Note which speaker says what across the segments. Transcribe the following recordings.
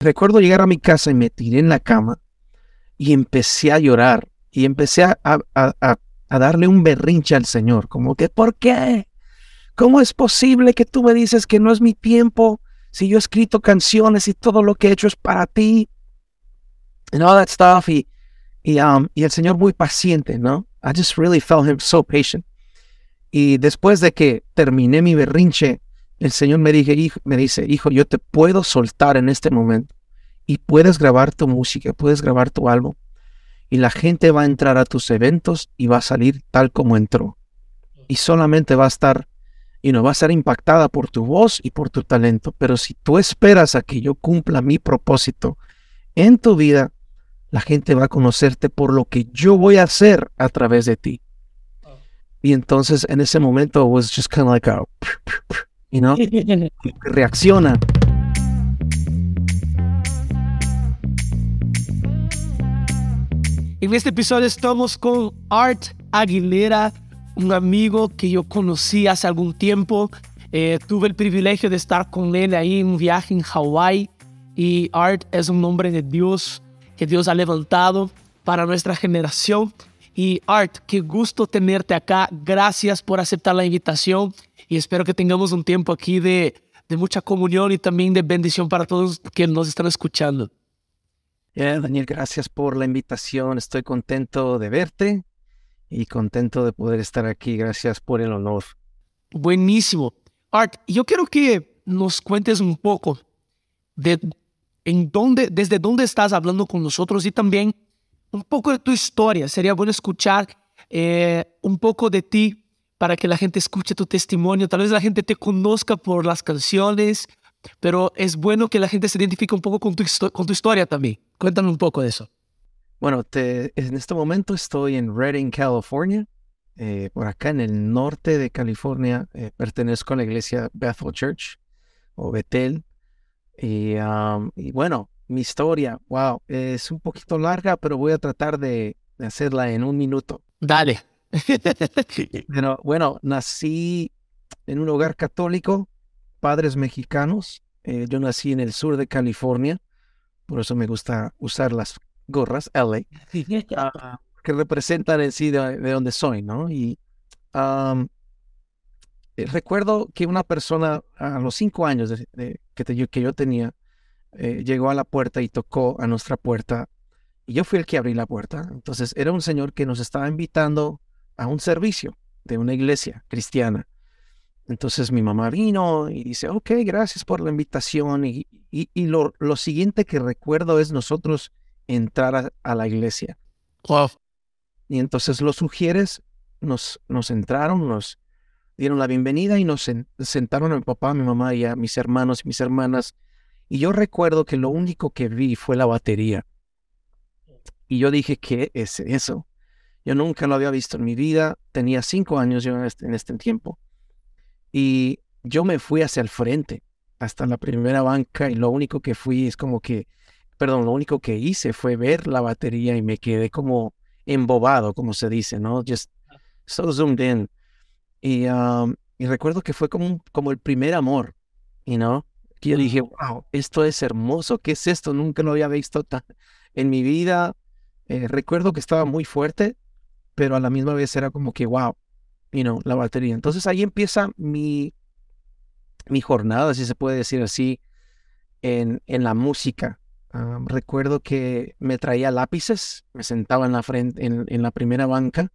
Speaker 1: recuerdo llegar a mi casa y me tiré en la cama y empecé a llorar y empecé a, a, darle un berrinche al Señor, como que, ¿por qué? ¿Cómo es posible que tú me dices que no es mi tiempo si yo he escrito canciones y todo lo que he hecho es para ti? And all that stuff. Y, y, um, y el Señor muy paciente, ¿no? I just really felt him so patient. Y después de que terminé mi berrinche, el Señor me, dije, me dice, hijo, yo te puedo soltar en este momento y puedes grabar tu música, puedes grabar tu álbum. Y la gente va a entrar a tus eventos y va a salir tal como entró. Y solamente va a estar, y no va a ser impactada por tu voz y por tu talento. Pero si tú esperas a que yo cumpla mi propósito en tu vida, la gente va a conocerte por lo que yo voy a hacer a través de ti. Y entonces en ese momento was just kind of like a, you know, reacciona.
Speaker 2: En este episodio estamos con Art Aguilera, un amigo que yo conocí hace algún tiempo. Eh, tuve el privilegio de estar con él ahí en un viaje en Hawái y Art es un nombre de Dios que Dios ha levantado para nuestra generación y Art, qué gusto tenerte acá. Gracias por aceptar la invitación y espero que tengamos un tiempo aquí de, de mucha comunión y también de bendición para todos que nos están escuchando.
Speaker 1: Daniel, gracias por la invitación. Estoy contento de verte y contento de poder estar aquí. Gracias por el honor.
Speaker 2: Buenísimo. Art, yo quiero que nos cuentes un poco de en dónde, desde dónde estás hablando con nosotros y también un poco de tu historia. Sería bueno escuchar eh, un poco de ti para que la gente escuche tu testimonio. Tal vez la gente te conozca por las canciones, pero es bueno que la gente se identifique un poco con tu, historia también. Cuéntame un poco de eso.
Speaker 1: Bueno, en este momento estoy en Redding, California. Eh, por acá en el norte de California eh, pertenezco a la iglesia Bethel Church o Bethel. Y bueno, mi historia, wow, es un poquito larga, pero voy a tratar de, hacerla en un minuto.
Speaker 2: Dale.
Speaker 1: Pero, bueno, nací en un hogar católico, padres mexicanos. Eh, yo nací en el sur de California, por eso me gusta usar las gorras LA, que representan en sí de, donde soy, ¿no? Y eh, recuerdo que una persona a los cinco años que, que yo tenía, eh, llegó a la puerta y tocó a nuestra puerta. Y yo fui el que abrí la puerta. Entonces era un señor que nos estaba invitando a un servicio de una iglesia cristiana. Entonces mi mamá vino y dice, ok, gracias por la invitación. Y, y, lo, lo, siguiente que recuerdo es nosotros entrar a, la iglesia. Y entonces los sugieres nos, nos entraron, nos dieron la bienvenida y nos sentaron a mi papá, a mi mamá y a mis hermanos y mis hermanas y yo recuerdo que lo único que vi fue la batería. Y yo dije, ¿qué es eso? Yo nunca lo había visto en mi vida. Tenía cinco años yo en este, en este tiempo. Y yo me fui hacia el frente, hasta la primera banca, y lo único que fui es como que, perdón, lo único que hice fue ver la batería y me quedé como embobado, como se dice, ¿no? Just so zoomed in. Y, um, y recuerdo que fue como, como el primer amor, you know? Que yo dije, wow, esto es hermoso, ¿qué es esto? Nunca lo había visto en mi vida. Eh, recuerdo que estaba muy fuerte, pero a la misma vez era como que, wow, you know, la batería. Entonces ahí empieza mi, mi jornada, si se puede decir así, en, en la música. recuerdo que me traía lápices, me sentaba en la frente, en, en la primera banca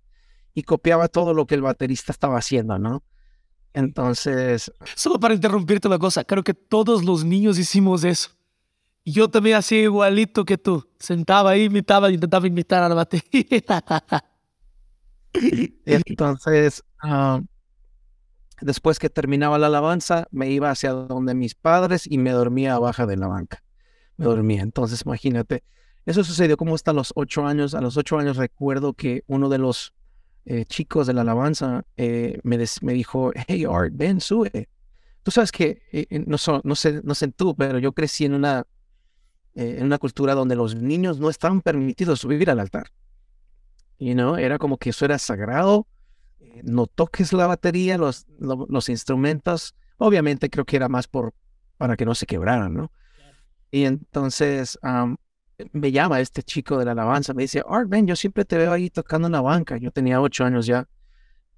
Speaker 1: y copiaba todo lo que el baterista estaba haciendo, ¿no? Entonces...
Speaker 2: Solo para interrumpirte una cosa, creo que todos los niños hicimos eso. Yo también hacía igualito que tú. Sentaba ahí, imitaba, intentaba imitar a la batería.
Speaker 1: Entonces, ah, después que terminaba la alabanza, me iba hacia donde mis padres y me dormía abajo de la banca. Me dormía. Entonces, imagínate, eso sucedió como hasta los ocho años. A los ocho años recuerdo que uno de los eh, chicos de la alabanza eh, me, me, dijo, hey Art, ven, sube. Tú sabes que, eh, no, no, sé, no sé tú, pero yo crecí en una, en una cultura donde los niños no estaban permitidos subir al altar. You know, era como que eso era sagrado. No toques la batería, los, los, instrumentos. Obviamente creo que era más por, para que no se quebraran, ¿no? Y entonces am, me llama este chico de la alabanza, me dice, Art, ven, yo siempre te veo ahí tocando en la banca. Yo tenía ocho años ya.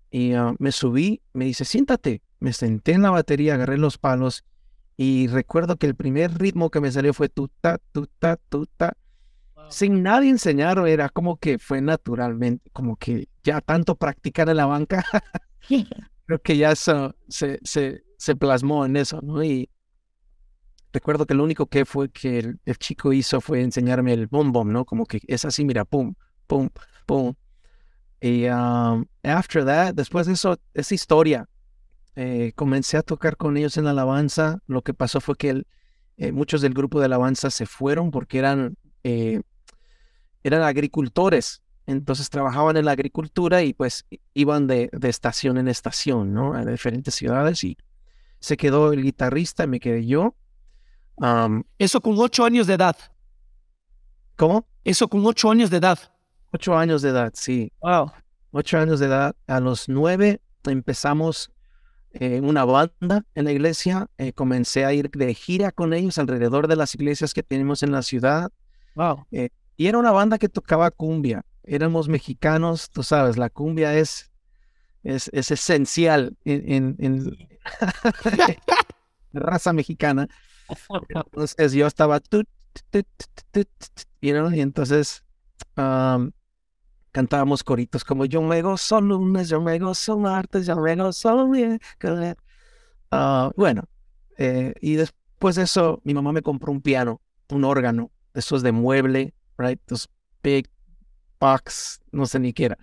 Speaker 1: Y ah, me subí, me dice, siéntate. Me senté en la batería, agarré los palos y recuerdo que el primer ritmo que me salió fue tuta, tuta, tuta. Sin nadie enseñar, era como que fue naturalmente, como que ya tanto practicar en la banca, creo que ya eso se, se, se plasmó en eso, ¿no? Y recuerdo que lo único que fue que el, chico hizo fue enseñarme el bom bom, ¿no? Como que es así, mira, pum, pum, pum. Y um, after that, después de eso, esa historia, eh, comencé a tocar con ellos en la alabanza. Lo que pasó fue que eh, muchos del grupo de alabanza se fueron porque eran, eh, eran agricultores. Entonces trabajaban en la agricultura y pues iban de, de estación en estación, ¿no? A diferentes ciudades y se quedó el guitarrista, me quedé yo. Um,
Speaker 2: Eso con ocho años de edad.
Speaker 1: ¿Cómo?
Speaker 2: Eso con ocho años de edad.
Speaker 1: Ocho años de edad, sí.
Speaker 2: Wow.
Speaker 1: ocho años de edad. A los nueve empezamos eh, una banda en la iglesia. eh, comencé a ir de gira con ellos alrededor de las iglesias que tenemos en la ciudad.
Speaker 2: Wow.
Speaker 1: Y era una banda que tocaba cumbia. Éramos mexicanos, tú sabes, la cumbia es, es, es esencial en, en, en la raza mexicana. Entonces yo estaba you know, y entonces am, cantábamos coritos como yo me gozo lunes, yo me gozo martes, yo me gozo miércoles. Ah, bueno, eh, y después de eso mi mamá me compró un piano, un órgano, esos de mueble, right, those big box, no sé ni qué era.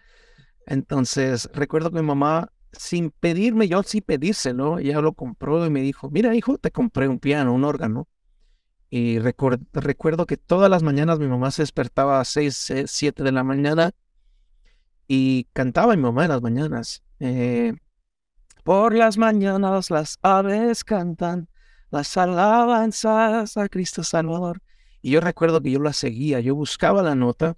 Speaker 1: Entonces recuerdo que mi mamá sin pedirme, yo sin pedírselo, ella lo compró y me dijo, mira hijo, te compré un piano, un órgano. Y recuer- recuerdo que todas las mañanas mi mamá se despertaba a 6, 7 de la mañana y cantaba mi mamá en las mañanas. eh, por las mañanas las aves cantan las alabanzas a Cristo Salvador. Y yo recuerdo que yo la seguía, yo buscaba la nota.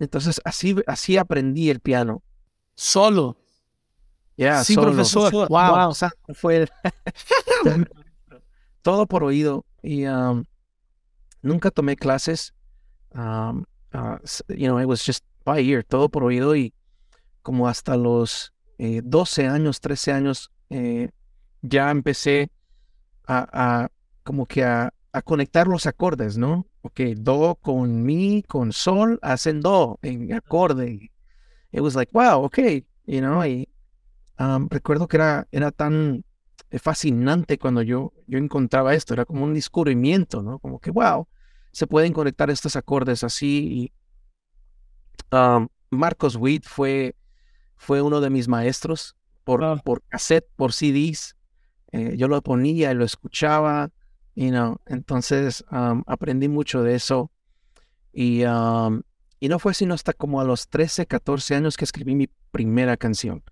Speaker 1: Entonces así, así aprendí el piano.
Speaker 2: Solo.
Speaker 1: Ya,
Speaker 2: Sin
Speaker 1: solo.
Speaker 2: profesor.
Speaker 1: Wow.
Speaker 2: Wow.
Speaker 1: O sea, fue el- todo por oído. Y um, nunca tomé clases. Um, uh, you know, it was just by ear, todo por oído. Y como hasta los eh, 12 años, 13 años, eh, ya empecé a, a como que a, a conectar los acordes, ¿no? Ok, do con mi, con sol, hacen do en acorde. It was like, wow, okay, you know, y um, recuerdo que era, era tan eh, fascinante cuando yo, yo encontraba esto, era como un descubrimiento, ¿no? Como que, wow, se pueden conectar estos acordes así. Y, um, Marcos Witt fue, fue uno de mis maestros por,
Speaker 2: Wow.
Speaker 1: por cassette, por CDs. Eh, yo lo ponía y lo escuchaba, you know, entonces um, aprendí mucho de eso. Y, um, y no fue sino hasta como a los 13, 14 años que escribí mi primera canción,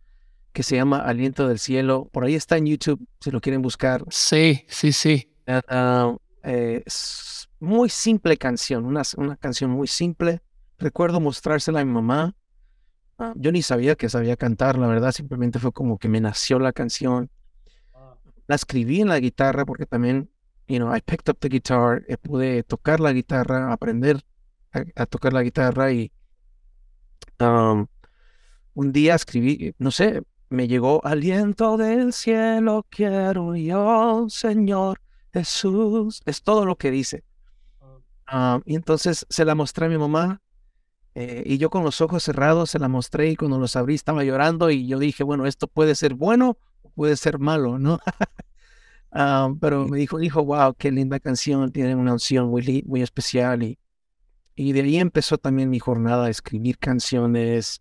Speaker 1: que se llama Aliento del Cielo. Por ahí está en YouTube, si lo quieren buscar.
Speaker 2: Sí, sí, sí.
Speaker 1: Uh, uh, eh, es muy simple canción, una, una canción muy simple. Recuerdo mostrársela a mi mamá. Ah, yo ni sabía que sabía cantar, la verdad, simplemente fue como que me nació la canción. La escribí en la guitarra porque también, you know, I picked up the guitar, eh, pude tocar la guitarra, aprender a, a tocar la guitarra y um, un día escribí, no sé, me llegó aliento del cielo, quiero yo, Señor Jesús. Es todo lo que dice. Ah, y entonces se la mostré a mi mamá eh, y yo con los ojos cerrados se la mostré y cuando los abrí estaba llorando y yo dije, bueno, esto puede ser bueno o puede ser malo, ¿no? Ah, pero me dijo, dijo, wow, qué linda canción, tiene una unción muy, muy especial y, y de ahí empezó también mi jornada a escribir canciones,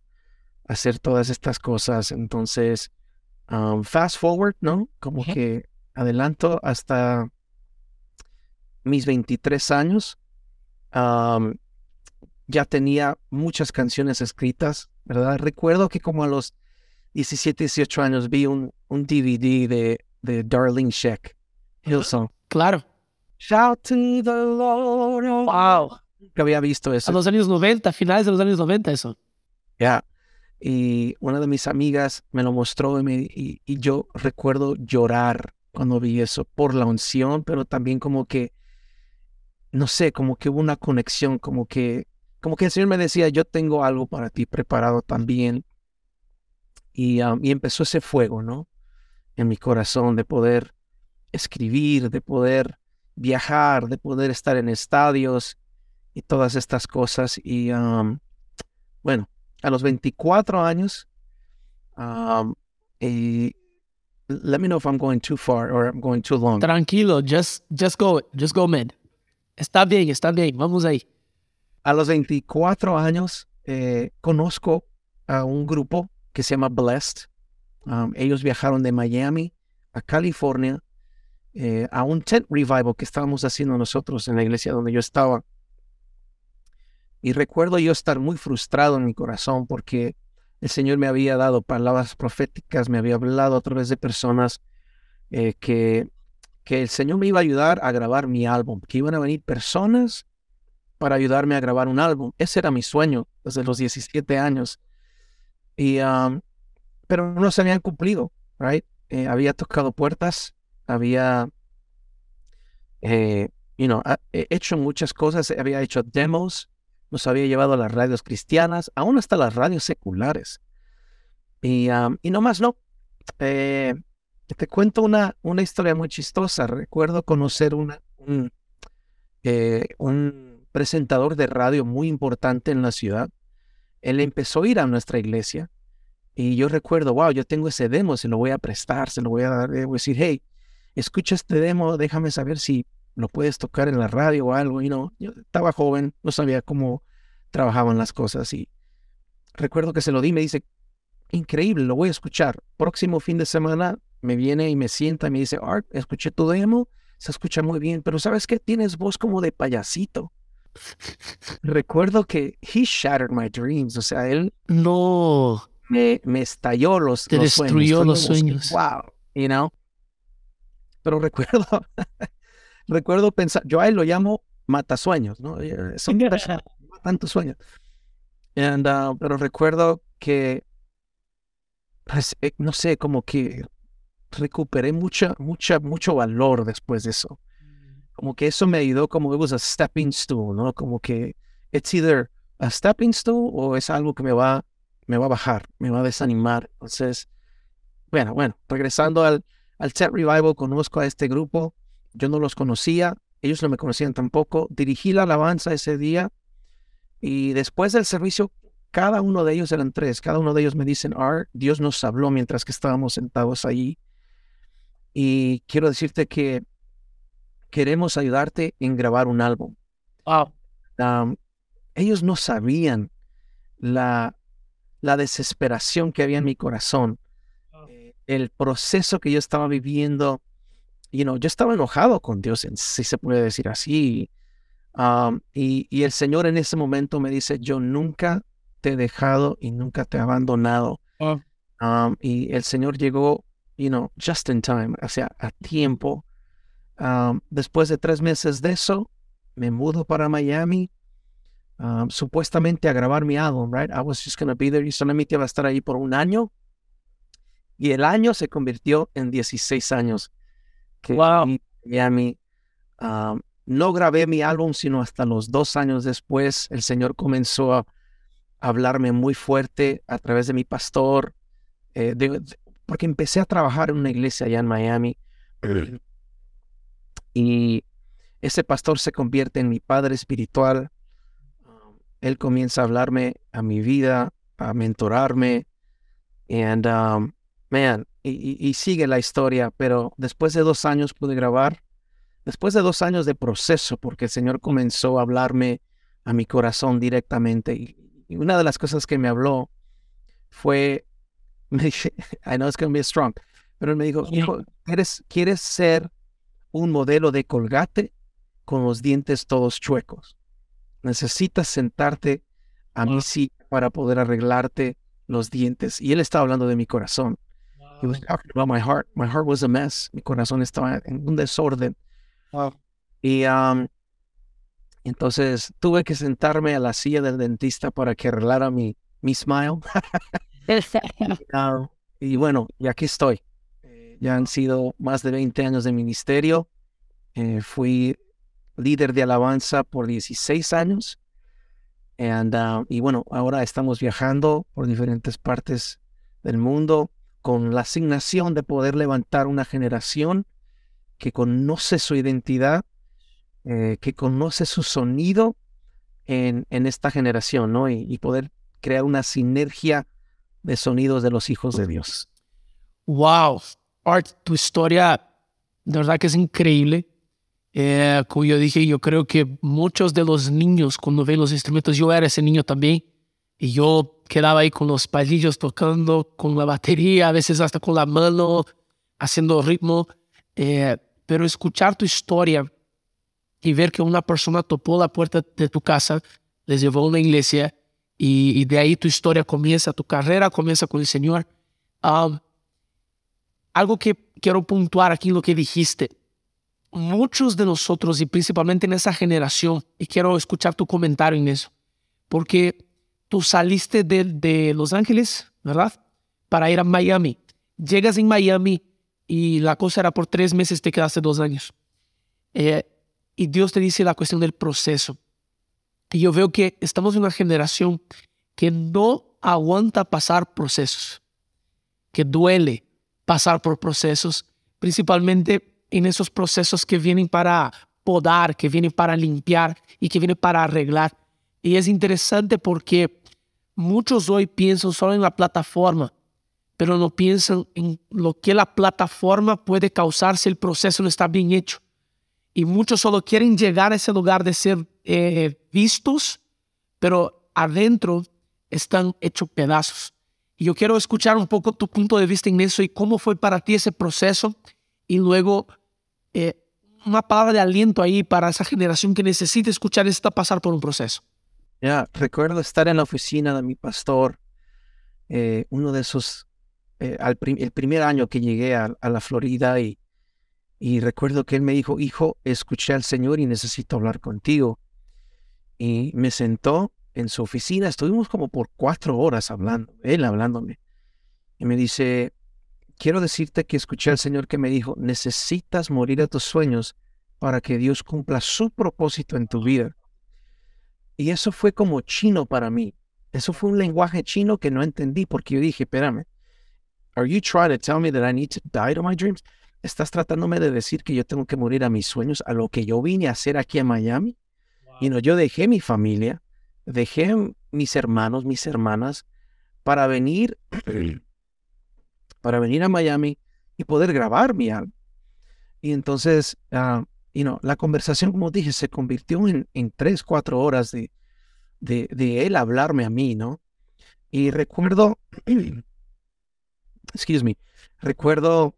Speaker 1: hacer todas estas cosas. Entonces, um, fast forward, ¿no? Como que adelanto hasta mis 23 años. um, ya tenía muchas canciones escritas, ¿verdad? Recuerdo que como a los 17, 18 años vi un, un DVD de, de Darlene Sheck, Hillsong.
Speaker 2: Claro.
Speaker 1: Shout to the Lord. oh
Speaker 2: Wow.
Speaker 1: Que había visto
Speaker 2: A
Speaker 1: eso.
Speaker 2: los años 90, finales de los años 90 eso.
Speaker 1: Ya. Y una de mis amigas me lo mostró y, me- y- y yo recuerdo llorar cuando vi eso, por la unción, pero también como que, no sé, como que hubo una conexión, como que, como que el Señor me decía, yo tengo algo para ti preparado también. Y, um, y empezó ese fuego, ¿no? En mi corazón de poder escribir, de poder viajar, de poder estar en estadios y todas estas cosas. Y um, bueno, a los 24 años, um, y let me know if I'm going too far or I'm going too long.
Speaker 2: Tranquilo, just, just go, just go, man. Está bien, está bien, vamos ahí.
Speaker 1: A los 24 años, eh, conozco a un grupo que se llama Blessed. Ellos viajaron de Miami a California eh, a un tent revival que estábamos haciendo nosotros en la iglesia donde yo estaba. Y recuerdo yo estar muy frustrado en mi corazón porque el Señor me había dado palabras proféticas, me había hablado a través de personas eh, que, que el Señor me iba a ayudar a grabar mi álbum, que iban a venir personas para ayudarme a grabar un álbum. Ese era mi sueño desde los 17 años. Y, pero no se habían cumplido, right? Eh, había tocado puertas, había, eh, you know, hecho muchas cosas, había hecho demos, nos había llevado a las radios cristianas, aún hasta las radios seculares. Y, y no más, no. Eh, te cuento una, una historia muy chistosa. Recuerdo conocer una, un, un presentador de radio muy importante en la ciudad. Él empezó a ir a nuestra iglesia y yo recuerdo, wow, yo tengo ese demo, se lo voy a prestar, se lo voy a dar, voy a decir, hey, escucha este demo, déjame saber si lo puedes tocar en la radio o algo. Y no, yo estaba joven, no sabía cómo trabajaban las cosas. Y recuerdo que se lo di, me dice, increíble, lo voy a escuchar. Próximo fin de semana me viene y me sienta y me dice, Art, escuché tu demo, se escucha muy bien, pero ¿sabes qué? Tienes voz como de payasito. Recuerdo que he shattered my dreams, o sea, él
Speaker 2: no
Speaker 1: me, me estalló los,
Speaker 2: Te destruyó los sueños.
Speaker 1: wow, you know. Pero recuerdo, recuerdo pensar, yo a él lo llamo matasueños, ¿no? Eh, son tantos sueños. And, uh, pero recuerdo que, pues, eh, no sé, como que recuperé mucha, mucha, mucho valor después de eso. Como que eso me ayudó como it was a stepping stool, ¿no? Como que it's either a stepping stool o es algo que me va, me va a bajar, me va a desanimar. Entonces, bueno, bueno, regresando al, al Set Revival conozco a este grupo, yo no los conocía, ellos no me conocían tampoco, dirigí la alabanza ese día y después del servicio, cada uno de ellos eran tres, cada uno de ellos me dicen, Art, Dios nos habló mientras que estábamos sentados allí y quiero decirte que queremos ayudarte en grabar un álbum. ellos no sabían la, la desesperación que había en mi corazón el proceso que yo estaba viviendo, you know, yo estaba enojado con Dios, si se puede decir así. Um, y, y, el Señor en ese momento me dice, yo nunca te he dejado y nunca te he abandonado. Oh. Um, y el Señor llegó, you know, just in time, o sea, a tiempo. Um, después de tres meses de eso, me mudo para Miami, supuestamente a grabar mi álbum, right? I was just to be there y solamente iba a estar ahí por un año. Y el año se convirtió en 16 años. Que wow. Miami. no grabé mi álbum, sino hasta los dos años después. El Señor comenzó a hablarme muy fuerte a través de mi pastor, eh, porque empecé a trabajar en una iglesia allá en Miami. y ese pastor se convierte en mi padre espiritual. Él comienza a hablarme a mi vida, a mentorarme. And um, man, y, sigue la historia, pero después de dos años pude grabar, después de dos años de proceso, porque el Señor comenzó a hablarme a mi corazón directamente. Y, una de las cosas que me habló fue, me dije, I know it's going to be strong, pero él me dijo, hijo, ¿quieres, ¿quieres ser un modelo de colgate con los dientes todos chuecos? Necesitas sentarte a mí sí para poder arreglarte los dientes. Y él estaba hablando de mi corazón. He was talking about my heart. My heart was a mess. Mi corazón estaba en un desorden. Y um, entonces tuve que sentarme a la silla del dentista para que arreglara mi, mi smile. y bueno, y aquí estoy. Eh, ya han sido más de 20 años de ministerio. Eh, fui líder de alabanza por 16 años. And, uh, y bueno, ahora estamos viajando por diferentes partes del mundo con la asignación de poder levantar una generación que conoce su identidad, eh, que conoce su sonido en, en esta generación, ¿no? Y, y, poder crear una sinergia de sonidos de los hijos de Dios.
Speaker 2: Wow, Art, tu historia de verdad que es increíble. Eh, como yo dije, yo creo que muchos de los niños cuando ven los instrumentos, yo era ese niño también, y yo quedaba ahí con los palillos tocando, con la batería, a veces hasta con la mano, haciendo ritmo. Eh, pero escuchar tu historia y ver que una persona topó la puerta de tu casa, les llevó a una iglesia y, de ahí tu historia comienza, tu carrera comienza con el Señor. Um, algo que quiero puntuar aquí, lo que dijiste. Muchos de nosotros, y principalmente en esa generación, y quiero escuchar tu comentario en eso, porque tú saliste de, de Los Ángeles, ¿verdad? Para ir a Miami. Llegas en Miami y la cosa era por tres meses, te quedaste dos años. Eh, y Dios te dice la cuestión del proceso. Y yo veo que estamos en una generación que no aguanta pasar procesos, que duele, pasar por procesos, principalmente en esos procesos que vienen para podar, que vienen para limpiar y que vienen para arreglar. Y es interesante porque muchos hoy piensan solo en la plataforma, pero no piensan en lo que la plataforma puede causar si el proceso no está bien hecho. Y muchos solo quieren llegar a ese lugar de ser eh, vistos, pero adentro están hechos pedazos. Y yo quiero escuchar un poco tu punto de vista en eso y cómo fue para ti ese proceso y luego eh, una palabra de aliento ahí para esa generación que necesita escuchar esto pasar por un proceso.
Speaker 1: Ya, recuerdo estar en la oficina de mi pastor, eh, uno de esos, eh, al el primer año que llegué a, a, la Florida y, y recuerdo que él me dijo, hijo, escuché al Señor y necesito hablar contigo. Y me sentó en su oficina, estuvimos como por cuatro horas hablando, él hablándome. Y me dice, quiero decirte que escuché al Señor que me dijo, necesitas morir a tus sueños para que Dios cumpla su propósito en tu vida. Y eso fue como chino para mí. Eso fue un lenguaje chino que no entendí porque yo dije, espérame, are you trying to tell me that I need to die to my dreams? ¿Estás tratándome de decir que yo tengo que morir a mis sueños, a lo que yo vine a hacer aquí en Miami? Y no, yo dejé mi familia, dejé mis hermanos, mis hermanas, para venir, para venir a Miami y poder grabar mi álbum. Y entonces, uh, you know, la conversación, como dije, se convirtió en, en tres, cuatro horas de, de, de, él hablarme a mí, ¿no? Y recuerdo, excuse me, recuerdo,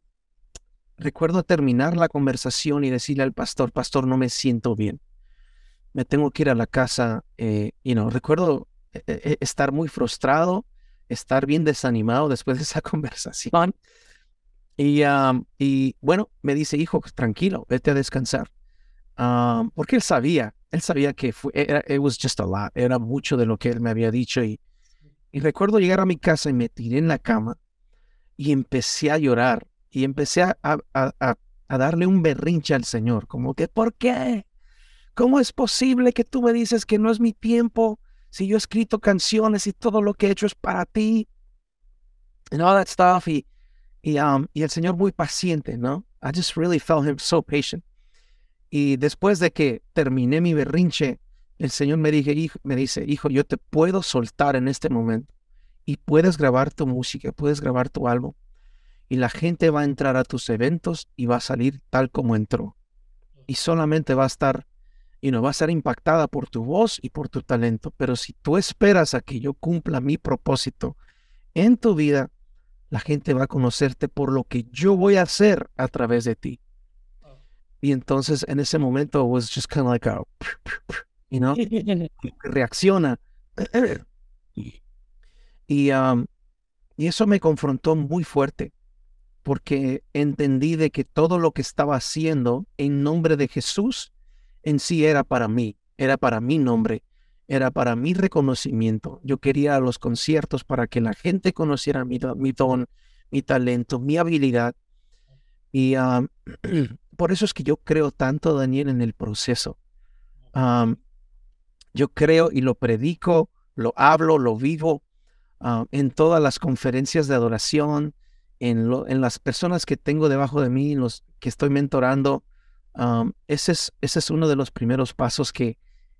Speaker 1: recuerdo terminar la conversación y decirle al pastor, pastor, no me siento bien me tengo que ir a la casa. Eh, you know, recuerdo eh, eh, estar muy frustrado, estar bien desanimado después de esa conversación. Y, y bueno, me dice, hijo, tranquilo, vete a descansar. porque él sabía, él sabía que fue, era, it was just a lot, era mucho de lo que él me había dicho. Y, y recuerdo llegar a mi casa y me tiré en la cama y empecé a llorar y empecé a, a, a, a darle un berrinche al Señor, como que, ¿por qué? ¿Cómo es posible que tú me dices que no es mi tiempo si yo he escrito canciones y todo lo que he hecho es para ti? And all that stuff. Y, y, um, y el Señor muy paciente, ¿no? I just really felt him so patient. Y después de que terminé mi berrinche, el Señor me, me dice, hijo, yo te puedo soltar en este momento y puedes grabar tu música, puedes grabar tu álbum. Y la gente va a entrar a tus eventos y va a salir tal como entró. Y solamente va a estar y no va a ser impactada por tu voz y por tu talento. Pero si tú esperas a que yo cumpla mi propósito en tu vida, la gente va a conocerte por lo que yo voy a hacer a través de ti. Y entonces en ese momento was just kind of like a, you know, reacciona. Y, um, y eso me confrontó muy fuerte porque entendí de que todo lo que estaba haciendo en nombre de Jesús en sí era para mí, era para mi nombre, era para mi reconocimiento. Yo quería los conciertos para que la gente conociera mi, don, mi talento, mi habilidad. Y por eso es que yo creo tanto, Daniel, en el proceso. yo creo y lo predico, lo hablo, lo vivo en todas las conferencias de adoración, en, en, las personas que tengo debajo de mí, los que estoy mentorando. Ese, es, ese es uno de los primeros pasos que,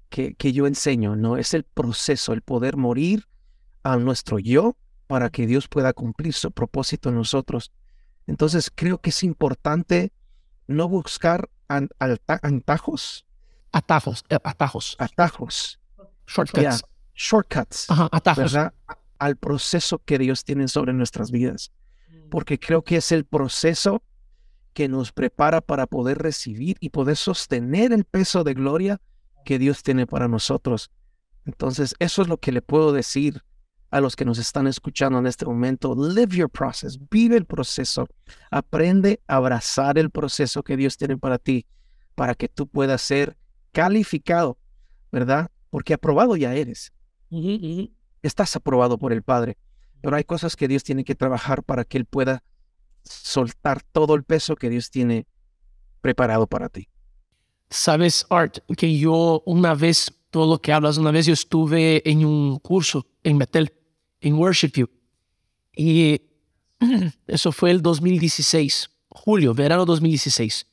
Speaker 1: que, que yo enseño, ¿no? Es el proceso, el poder morir a nuestro yo para que Dios pueda cumplir su propósito en nosotros. Entonces creo que es importante no buscar
Speaker 2: atajos. Atajos, eh, atajos.
Speaker 1: Atajos.
Speaker 2: Shortcuts.
Speaker 1: shortcuts.
Speaker 2: atajos.
Speaker 1: ¿verdad? Al proceso que Dios tiene sobre nuestras vidas. Mm. Porque creo que es el proceso que nos prepara para poder recibir y poder sostener el peso de gloria que Dios tiene para nosotros. Entonces, eso es lo que le puedo decir a los que nos están escuchando en este momento. Live your process, vive el proceso, aprende a abrazar el proceso que Dios tiene para ti, para que tú puedas ser calificado, ¿verdad? Porque aprobado ya eres. Estás aprobado por el Padre, pero hay cosas que Dios tiene que trabajar para que Él pueda soltar todo el peso que Dios tiene preparado para ti.
Speaker 2: Sabes, Art, que yo una vez, todo lo que hablas, una vez yo estuve en un curso en Betel en Worship You. Y eso fue el 2016, julio, verano 2016.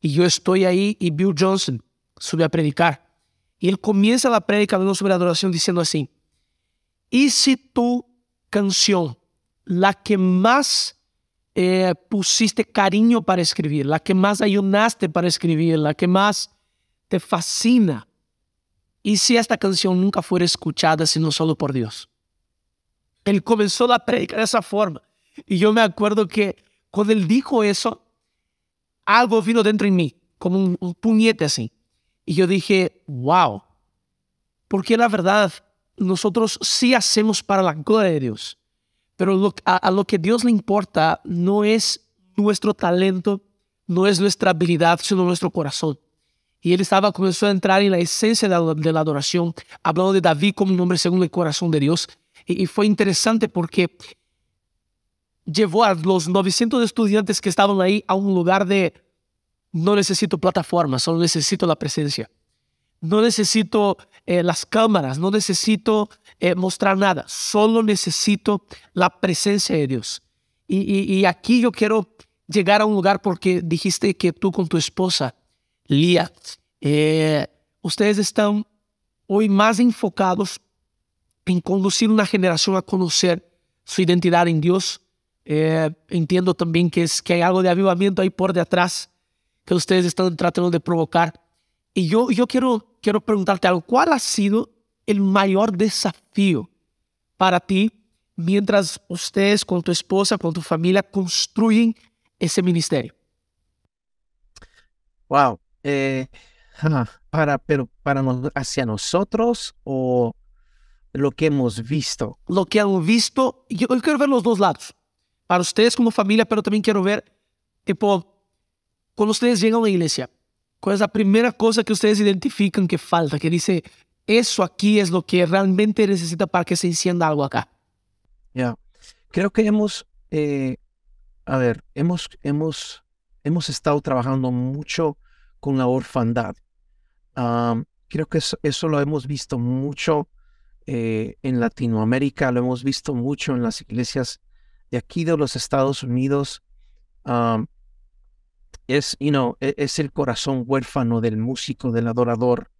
Speaker 2: Y yo estoy ahí y Bill Johnson sube a predicar. Y él comienza la prédica hablando sobre adoración diciendo así, ¿y si tu canción, la que más eh, pusiste cariño para escribir, la que más ayunaste para escribir, la que más te fascina, y si esta canción nunca fuera escuchada sino solo por Dios? Él comenzó la predica de esa forma. Y yo me acuerdo que cuando él dijo eso, algo vino dentro de mí, como un, puñete así. Y yo dije, wow, porque la verdad, nosotros sí hacemos para la gloria de Dios, pero a, lo que Dios le importa no es nuestro talento, no es nuestra habilidad, sino nuestro corazón. Y él estaba, comenzó a entrar en la esencia de la, adoración, hablando de David como un hombre según el corazón de Dios. Y, fue interesante porque llevó a los 900 estudiantes que estaban ahí a un lugar de no necesito plataforma, solo necesito la presencia. No necesito eh, las cámaras, no necesito eh, mostrar nada, solo necesito la presencia de Dios. Y, aquí yo quiero llegar a un lugar porque dijiste que tú con tu esposa, Lía, eh, ustedes están hoy más enfocados en conducir una generación a conocer su identidad en Dios. Eh, entiendo también que, es, que hay algo de avivamiento ahí por detrás que ustedes están tratando de provocar. Y yo, yo quiero, quiero preguntarte algo. ¿Cuál ha sido el mayor desafío para ti mientras ustedes con tu esposa, con tu familia construyen ese ministerio?
Speaker 1: Wow. Eh, para, pero para hacia nosotros o lo que hemos visto.
Speaker 2: Lo que han visto, yo, quiero ver los dos lados. Para ustedes como familia, pero también quiero ver, tipo, cuando ustedes llegan a una iglesia, ¿cuál es la primera cosa que ustedes identifican que falta? Que dice, eso aquí es lo que realmente necesita para que se encienda algo acá.
Speaker 1: Creo que hemos, eh, a ver, hemos, hemos, hemos estado trabajando mucho con la orfandad. creo que eso, lo hemos visto mucho eh, en Latinoamérica, lo hemos visto mucho en las iglesias de aquí de los Estados Unidos. Es, you know, e, es el corazón huérfano del músico, del adorador,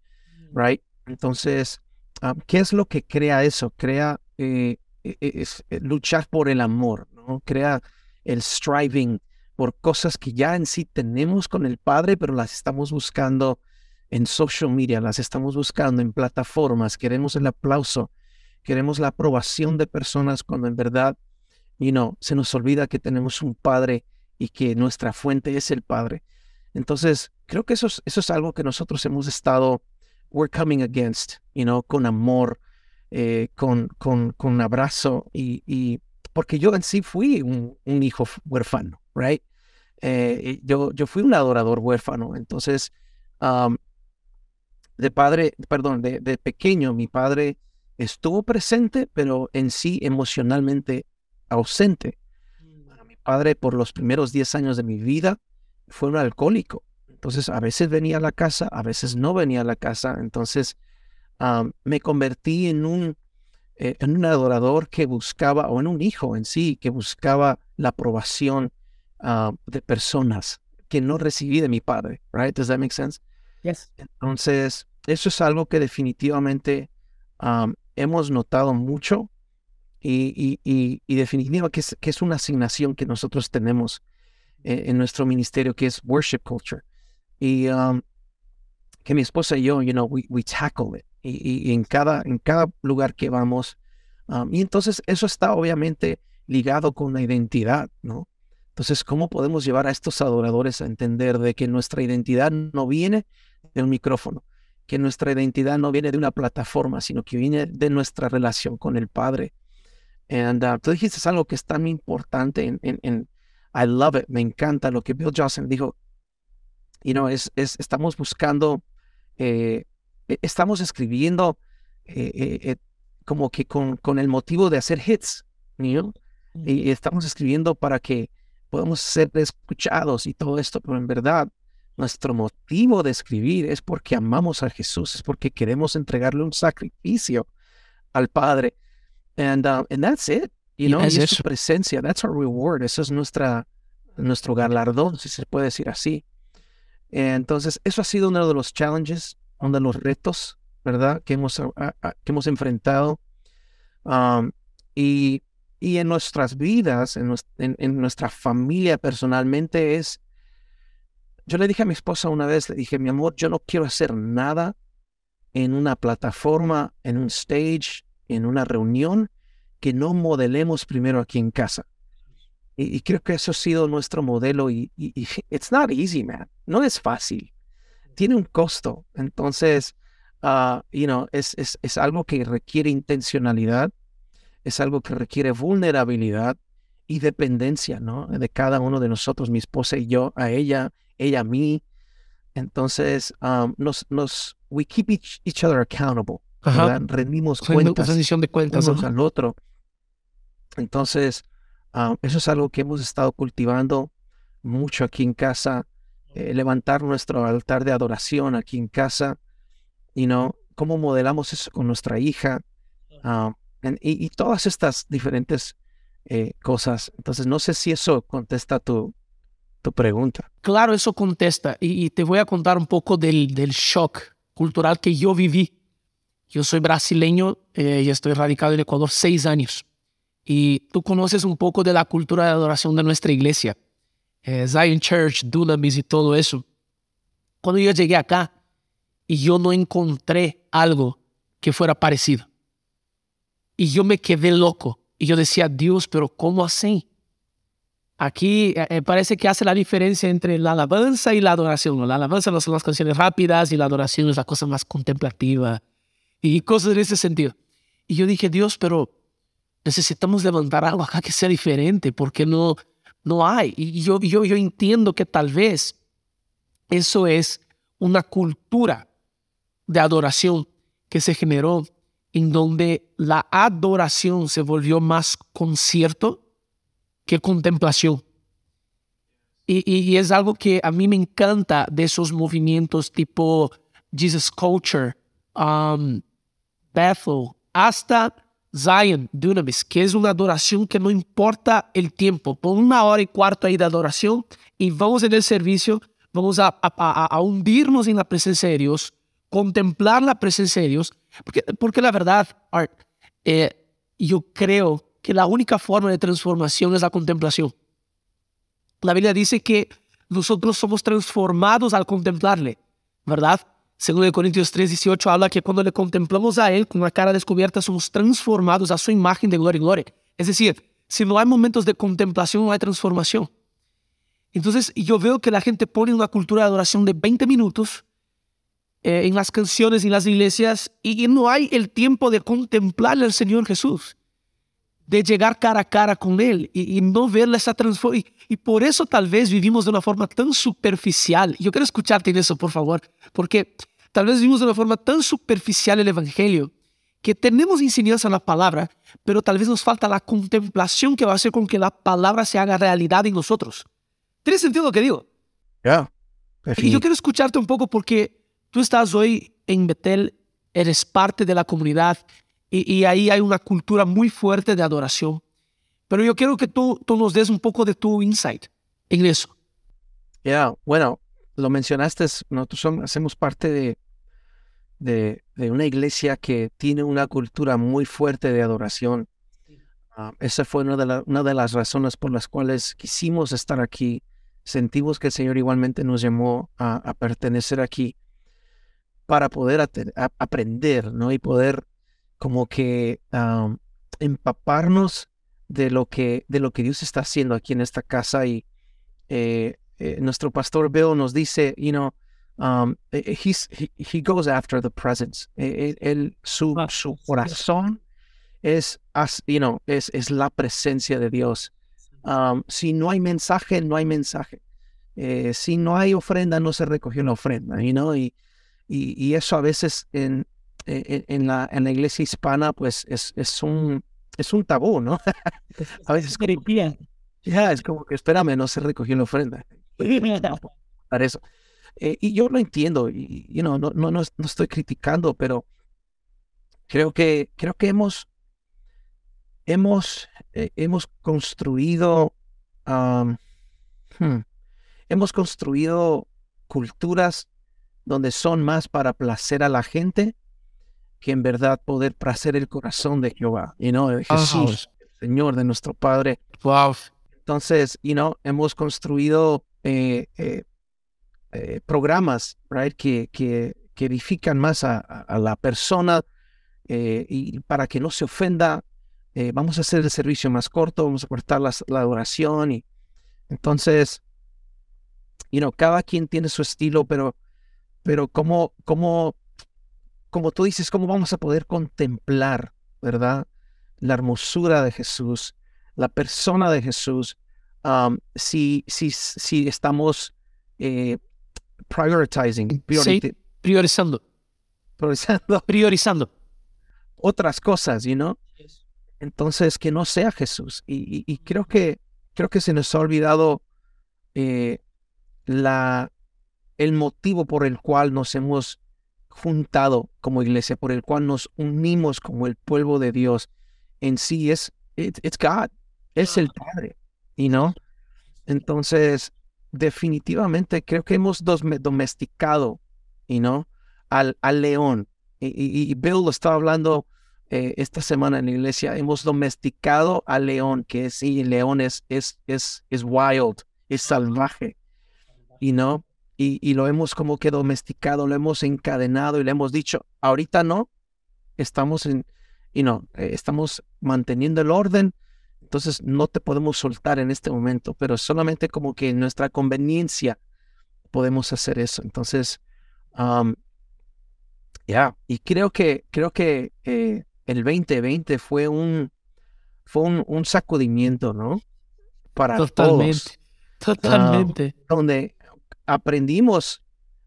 Speaker 1: right? Entonces, ¿qué es lo que crea eso? Crea eh, e, e, es, eh, luchar por el amor, ¿no? Crea el striving por cosas que ya en sí tenemos con el Padre, pero las estamos buscando en social media, las estamos buscando en plataformas, queremos el aplauso, queremos la aprobación de personas cuando en verdad, you know, se nos olvida que tenemos un Padre y que nuestra fuente es el Padre. Entonces, creo que eso es, eso es algo que nosotros hemos estado, we're coming against, you know, con amor, eh, con, con, con abrazo y, y, porque yo en sí fui un, un hijo huérfano, right? Eh, yo, yo fui un adorador huérfano, entonces um, de padre, perdón, de, de pequeño, mi padre estuvo presente, pero en sí emocionalmente ausente. Padre por los primeros 10 años de mi vida fue un alcohólico. Entonces, a veces venía a la casa, a veces no venía a la casa. Entonces, me convertí en un, eh, en un adorador que buscaba, o en un hijo en sí, que buscaba la aprobación ah, de personas que no recibí de mi padre. Right? Does that make sense?
Speaker 2: Yes.
Speaker 1: Entonces, eso es algo que definitivamente hemos notado mucho y, y, y, definitivamente que es, que es, una asignación que nosotros tenemos eh, en, nuestro ministerio, que es worship culture. Y que mi esposa y yo, you know, we, we tackle it. Y, en, cada, en cada lugar que vamos. y entonces eso está obviamente ligado con la identidad, ¿no? Entonces, ¿cómo podemos llevar a estos adoradores a entender de que nuestra identidad no viene de un micrófono, que nuestra identidad no viene de una plataforma, sino que viene de nuestra relación con el Padre? And uh, tú dijiste algo que es tan importante en, en, I love it, me encanta lo que Bill Johnson dijo. You know, es, es estamos buscando, eh, e, estamos escribiendo eh, eh, como que con, con, el motivo de hacer hits, you y estamos escribiendo para que podamos ser escuchados y todo esto, pero en verdad nuestro motivo de escribir es porque amamos a Jesús, es porque queremos entregarle un sacrificio al Padre. And, uh, and that's it. You know, es, su presencia. That's our reward. Eso es nuestra, nuestro galardón, si se puede decir así. Entonces, eso ha sido uno de los challenges, uno de los retos, ¿verdad? Que hemos, que hemos enfrentado. Um, y, y, en nuestras vidas, en, en, nuestra familia personalmente es... Yo le dije a mi esposa una vez, le dije, mi amor, yo no quiero hacer nada en una plataforma, en un stage, en una reunión que no modelemos primero aquí en casa. Y, creo que eso ha sido nuestro modelo y, it's not easy, man. No es fácil. Tiene un costo. Entonces, uh, you know, es, es, es algo que requiere intencionalidad, es algo que requiere vulnerabilidad y dependencia, ¿no? De cada uno de nosotros, mi esposa y yo, a ella, ella a mí. Entonces, um, nos, nos, we keep each, each other accountable. Ajá. Rendimos cuentas,
Speaker 2: de cuentas
Speaker 1: unos al otro. Entonces, ah, eso es algo que hemos estado cultivando mucho aquí en casa, eh, levantar nuestro altar de adoración aquí en casa, y no cómo modelamos eso con nuestra hija, ah, y, todas estas diferentes eh, cosas. Entonces, no sé si eso contesta tu, tu pregunta.
Speaker 2: Claro, eso contesta, y, te voy a contar un poco del, del shock cultural que yo viví yo soy brasileño eh, y estoy radicado en Ecuador seis años. Y tú conoces un poco de la cultura de adoración de nuestra iglesia, eh, Zion Church, Dunamis y todo eso. Cuando yo llegué acá y yo no encontré algo que fuera parecido. Y yo me quedé loco. Y yo decía, Dios, pero ¿cómo así? Aquí eh, parece que hace la diferencia entre la alabanza y la adoración. La alabanza no son las canciones rápidas y la adoración es la cosa más contemplativa y cosas en ese sentido. Y yo dije, Dios, pero necesitamos levantar algo acá que sea diferente, porque no, no hay. Y yo, yo, yo entiendo que tal vez eso es una cultura de adoración que se generó en donde la adoración se volvió más concierto que contemplación. Y, y, es algo que a mí me encanta de esos movimientos tipo Jesus Culture, um, Bethel, hasta Zion, Dunamis, que es una adoración que no importa el tiempo, por una hora y cuarto ahí de adoración y vamos en el servicio, vamos a, hundirnos en la presencia de Dios, contemplar la presencia de Dios, porque, porque la verdad, Art, eh, yo creo que la única forma de transformación es la contemplación. La Biblia dice que nosotros somos transformados al contemplarle, ¿verdad? Segundo Corintios 3, 18 habla que cuando le contemplamos a Él con la cara descubierta somos transformados a su imagen de gloria y gloria. Es decir, si no hay momentos de contemplación, no hay transformación. Entonces yo veo que la gente pone una cultura de adoración de 20 minutos eh, en las canciones y las iglesias y, no hay el tiempo de contemplar al Señor Jesús de llegar cara a cara con Él y, no ver esa transformación. Y, por eso tal vez vivimos de una forma tan superficial. Yo quiero escucharte en eso, por favor, porque tal vez vivimos de una forma tan superficial el Evangelio que tenemos enseñanza en la palabra, pero tal vez nos falta la contemplación que va a hacer con que la palabra se haga realidad en nosotros. ¿Tiene sentido lo que digo?
Speaker 1: Ya.
Speaker 2: Y yo quiero escucharte un poco porque tú estás hoy en Betel, eres parte de la comunidad y, y ahí hay una cultura muy fuerte de adoración. Pero yo quiero que tú, tú nos des un poco de tu insight en eso.
Speaker 1: Ya, bueno, lo mencionaste, nosotros somos, hacemos parte de, de, de, una iglesia que tiene una cultura muy fuerte de adoración. Uh, esa fue una de, la, una de las razones por las cuales quisimos estar aquí. Sentimos que el Señor igualmente nos llamó a, a pertenecer aquí para poder a, aprender, ¿no? Y poder como que um, empaparnos de lo que de lo que Dios está haciendo aquí en esta casa y eh, eh, nuestro pastor Bill nos dice, you know, um, eh, eh, he's, he, he, goes after the presence. Él, su, ah, su corazón es, you know, es, es la presencia de Dios. Um, si no hay mensaje, no hay mensaje. Eh, si no hay ofrenda, no se recogió la ofrenda, you know? y, y, y, eso a veces en, en, en, la, en la iglesia hispana, pues es, es, un, es un tabú, ¿no? a veces como, ya, es como que espérame, no se recogió la ofrenda. Para eso. Eh, y yo lo entiendo, y you know, no, no, no, no, estoy criticando, pero creo que, creo que hemos, hemos, eh, hemos construido, um, hmm, hemos construido culturas donde son más para placer a la gente que en verdad poder placer el corazón de Jehová, you know, de Jesús, el Señor de nuestro Padre.
Speaker 2: Wow.
Speaker 1: Entonces, you know, hemos construido eh, eh, eh, programas, right, que, que, que, edifican más a, la persona y para que no se ofenda, vamos a hacer el servicio más corto, vamos a cortar la, la oración y entonces, you know, cada quien tiene su estilo, pero, pero como, como, como tú dices, cómo vamos a poder contemplar, ¿verdad? La hermosura de Jesús, la persona de Jesús, um, si, si, si estamos eh, prioritizing,
Speaker 2: sí, priorizando.
Speaker 1: Priorizando.
Speaker 2: Priorizando.
Speaker 1: Otras cosas, you know? Entonces, que no sea Jesús. Y, y, y, creo, que, creo que se nos ha olvidado eh, la, el motivo por el cual nos hemos juntado como iglesia, por el cual nos unimos como el pueblo de Dios en sí es it, it's God, es el Padre, y no. Entonces, definitivamente creo que hemos domesticado, y no, al, al león. Y, Bill lo estaba hablando eh, esta semana en la iglesia. Hemos domesticado al león, que sí, el león es, es, es, es wild, es salvaje, y no. Y, y, lo hemos como que domesticado, lo hemos encadenado y le hemos dicho, ahorita no, estamos en, y no, eh, estamos manteniendo el orden, entonces no te podemos soltar en este momento, pero solamente como que en nuestra conveniencia podemos hacer eso. Entonces, ya, y creo que, creo que eh, el 2020 fue un, fue un, sacudimiento, ¿no?
Speaker 2: Para totalmente, todos. Totalmente.
Speaker 1: donde aprendimos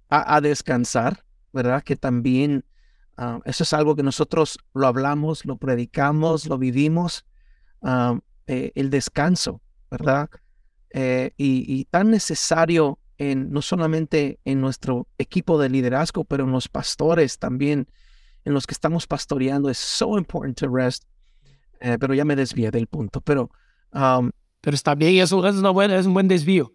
Speaker 1: a, a, descansar, ¿verdad? Que también Uh, eso es algo que nosotros lo hablamos, lo predicamos, lo vivimos, eh, el descanso, ¿verdad? Eh, y, y, tan necesario en, no solamente en nuestro equipo de liderazgo, pero en los pastores también, en los que estamos pastoreando, es so important to rest. Eh, pero ya me desvié del punto, pero... Um,
Speaker 2: pero está bien, eso es, una buena, es un buen desvío.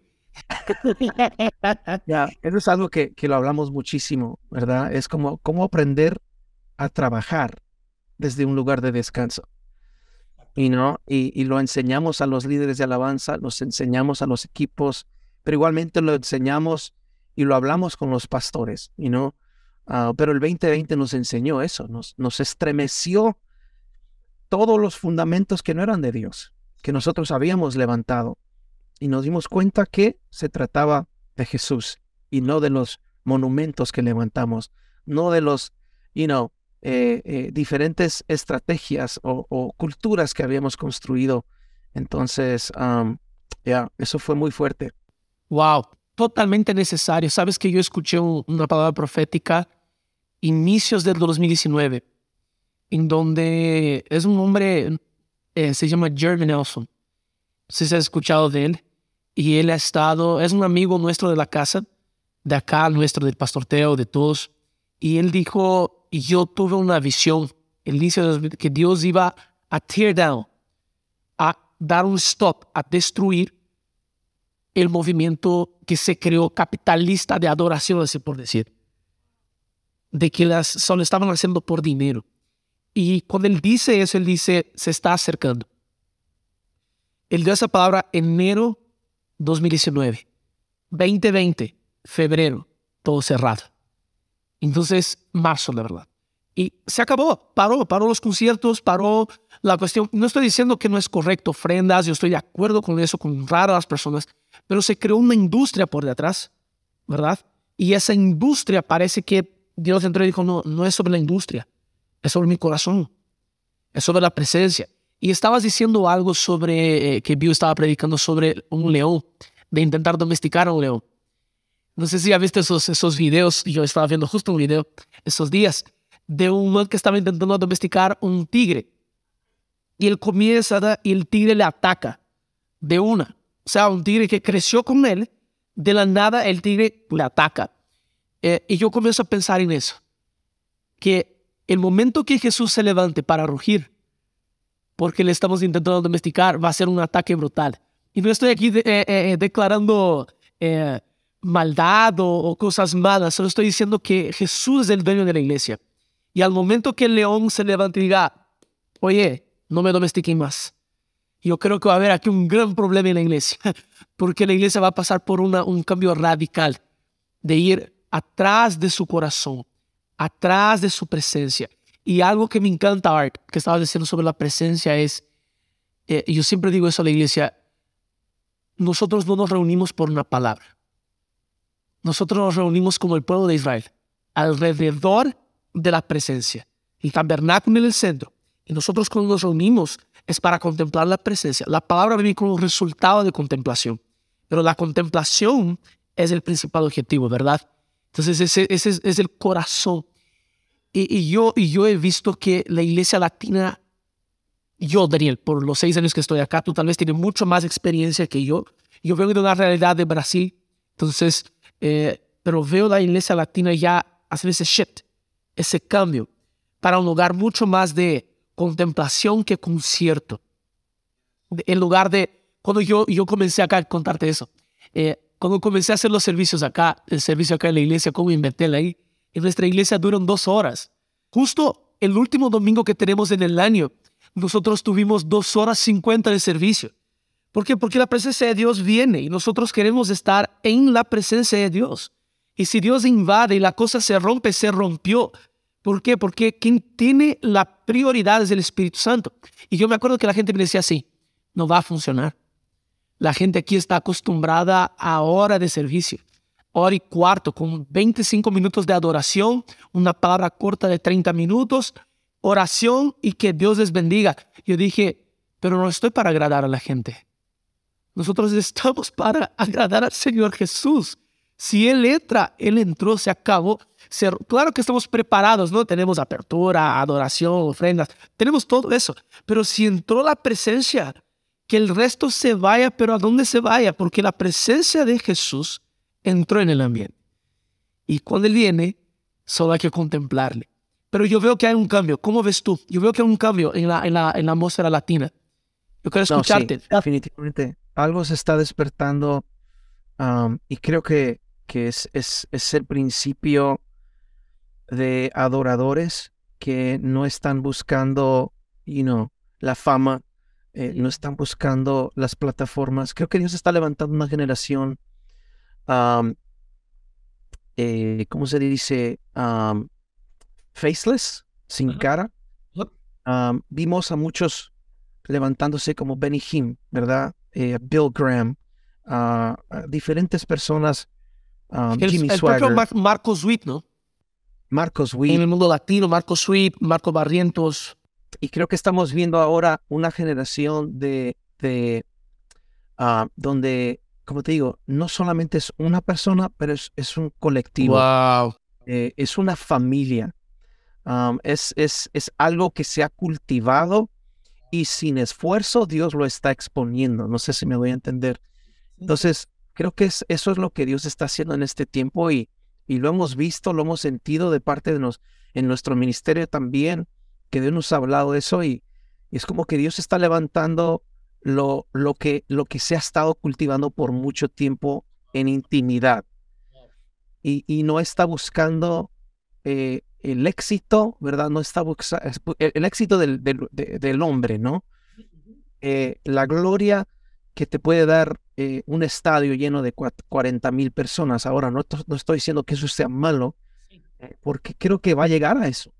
Speaker 1: ya, eso es algo que, que, lo hablamos muchísimo, ¿verdad? Es como cómo aprender a trabajar desde un lugar de descanso. Y, ¿no? y, lo enseñamos a los líderes de alabanza, los enseñamos a los equipos, pero igualmente lo enseñamos y lo hablamos con los pastores, y ¿no? Uh, pero el 2020 nos enseñó eso, nos, nos estremeció todos los fundamentos que no eran de Dios, que nosotros habíamos levantado. Y nos dimos cuenta que se trataba de Jesús y no de los monumentos que levantamos, no de los, you know, eh, eh, diferentes estrategias o, culturas que habíamos construido. Entonces, ya, eso fue muy fuerte.
Speaker 2: Wow, totalmente necesario. Sabes que yo escuché una palabra profética inicios del 2019 en donde es un hombre, eh, se llama Jeremy Nelson. Si se ha escuchado de él. Y él ha estado, es un amigo nuestro de la casa, de acá, nuestro, del pastorteo, de todos. Y él dijo, yo tuve una visión. Él dice que Dios iba a tear down, a dar un stop, a destruir el movimiento que se creó capitalista de adoración, así por decir. De que las solo estaban haciendo por dinero. Y cuando él dice eso, él dice, se está acercando. Él dio esa palabra enero 2019. 2020, febrero, todo cerrado. Entonces, marzo, la verdad. Y se acabó, paró, paró los conciertos, paró la cuestión. No estoy diciendo que no es correcto ofrendas, yo estoy de acuerdo con eso, con raras personas, pero se creó una industria por detrás, ¿verdad? Y esa industria parece que Dios entró y dijo, no, no es sobre la industria, es sobre mi corazón, es sobre la presencia. Y estabas diciendo algo sobre, eh, que Bill estaba predicando sobre un león, de intentar domesticar a un león. No sé si ya viste esos, esos videos, yo estaba viendo justo un video esos días, de un man que estaba intentando domesticar un tigre. Y él comienza y el tigre le ataca de una. O sea, un tigre que creció con él, de la nada el tigre le ataca. Eh, y yo comienzo a pensar en eso. Que el momento que Jesús se levante para rugir, porque le estamos intentando domesticar, va a ser un ataque brutal. Y no estoy aquí eh, eh, declarando maldad o, cosas malas, solo estoy diciendo que Jesús es el dueño de la iglesia. Y al momento que el león se levante y diga, oye, no me domestiquen más. Yo creo que va a haber aquí un gran problema en la iglesia, porque la iglesia va a pasar por una, un cambio radical de ir atrás de su corazón, atrás de su presencia. Y algo que me encanta, Art, que estaba diciendo sobre la presencia es, eh, yo siempre digo eso a la iglesia, nosotros no nos reunimos por una palabra. Nosotros nos reunimos como el pueblo de Israel, alrededor de la presencia. El tabernáculo en el centro. Y nosotros cuando nos reunimos es para contemplar la presencia. La palabra viene como resultado de contemplación. Pero la contemplación es el principal objetivo, ¿verdad? Entonces ese, ese es, el corazón. Y, yo, y yo he visto que la iglesia latina, yo Daniel, por los seis años que estoy acá, tú tal vez tienes mucho más experiencia que yo. Yo vengo de una realidad de Brasil, entonces, eh, pero veo la iglesia latina ya hacer ese shift ese cambio para un lugar mucho más de contemplación que concierto. En lugar de, cuando yo, yo comencé acá a contarte eso, eh, cuando comencé a hacer los servicios acá, el servicio acá en la iglesia, como inventé ahí, en nuestra iglesia duran dos horas. Justo el último domingo que tenemos en el año, nosotros tuvimos dos horas cincuenta de servicio. ¿Por qué? Porque la presencia de Dios viene y nosotros queremos estar en la presencia de Dios. Y si Dios invade y la cosa se rompe, se rompió. ¿Por qué? Porque quien tiene la prioridad es el Espíritu Santo. Y yo me acuerdo que la gente me decía así, no va a funcionar. La gente aquí está acostumbrada a hora de servicio, hora y cuarto, con 25 minutos de adoración, una palabra corta de 30 minutos, oración y que Dios les bendiga. Yo dije, pero no estoy para agradar a la gente. Nosotros estamos para agradar al Señor Jesús. Si Él entra, Él entró, se acabó. claro que estamos preparados, ¿no? Tenemos apertura, adoración, ofrendas, tenemos todo eso. Pero si entró la presencia, que el resto se vaya, pero ¿a dónde se vaya? Porque la presencia de Jesús entró en el ambiente. Y cuando Él viene, solo hay que contemplarle. Pero yo veo que hay un cambio. ¿Cómo ves tú? Yo veo que hay un cambio en la, en la, en la atmósfera latina. Yo quiero escucharte.
Speaker 1: definitivamente. Algo se está despertando y creo que que es, es, es el principio de adoradores que no están buscando, you know, la fama, eh, no están buscando las plataformas. Creo que Dios está levantando una generación, eh, ¿cómo se dice? faceless, sin cara. vimos a muchos levantándose como Benny Hinn, ¿verdad? Eh, Bill Graham, diferentes personas
Speaker 2: Um, el, propio Marcos Witt, ¿no?
Speaker 1: Marcos Witt.
Speaker 2: En el mundo latino, Marcos Witt, Marcos Barrientos.
Speaker 1: Y creo que estamos viendo ahora una generación de, de ah, donde, como te digo, no solamente es una persona, pero es, es un colectivo.
Speaker 2: Wow.
Speaker 1: Eh, es una familia. Um, es, es, es algo que se ha cultivado y sin esfuerzo Dios lo está exponiendo. No sé si me voy a entender. Entonces, creo que es, eso es lo que Dios está haciendo en este tiempo y, y lo hemos visto, lo hemos sentido de parte de nos, en nuestro ministerio también, que Dios nos ha hablado de eso y, y es como que Dios está levantando lo, lo, que, lo que se ha estado cultivando por mucho tiempo en intimidad. Y, y no está buscando eh, el éxito, ¿verdad? No está el, éxito del, del, del, hombre, ¿no? Eh, la gloria que te puede dar eh, un estadio lleno de 40 mil personas. Ahora, no, no, estoy diciendo que eso sea malo, eh, porque creo que va a llegar a eso.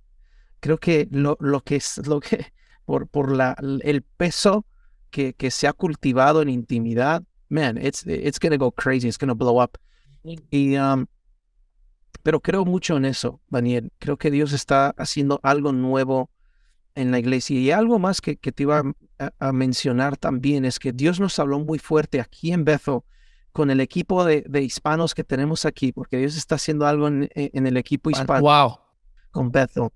Speaker 1: Creo que lo, lo que es lo que por, por la, el peso que, que se ha cultivado en intimidad, man, it's, it's gonna go crazy, it's gonna blow up. Y, um, pero creo mucho en eso, Daniel. Creo que Dios está haciendo algo nuevo en la iglesia. Y algo más que, que te iba a, a, mencionar también es que Dios nos habló muy fuerte aquí en Bethel con el equipo de, de hispanos que tenemos aquí, porque Dios está haciendo algo en, en el equipo hispano
Speaker 2: wow.
Speaker 1: con Bethel.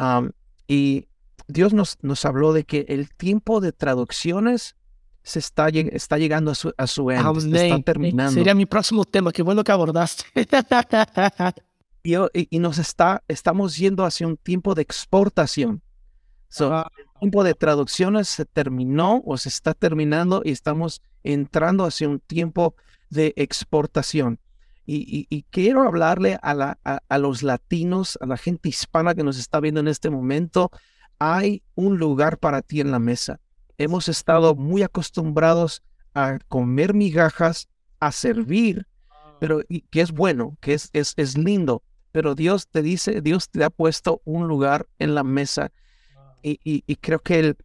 Speaker 1: Um, y Dios nos, nos habló de que el tiempo de traducciones se está, está llegando a su, a su end, está terminando.
Speaker 2: Sería mi próximo tema, qué bueno que abordaste.
Speaker 1: y, y, nos está, estamos yendo hacia un tiempo de exportación. So, el tiempo de traducciones se terminó o se está terminando y estamos entrando hacia un tiempo de exportación. Y, y, y quiero hablarle a, la, a, a, los latinos, a la gente hispana que nos está viendo en este momento. Hay un lugar para ti en la mesa. Hemos estado muy acostumbrados a comer migajas, a servir, pero y, que es bueno, que es, es, es lindo. Pero Dios te dice, Dios te ha puesto un lugar en la mesa y, y, y, creo que el,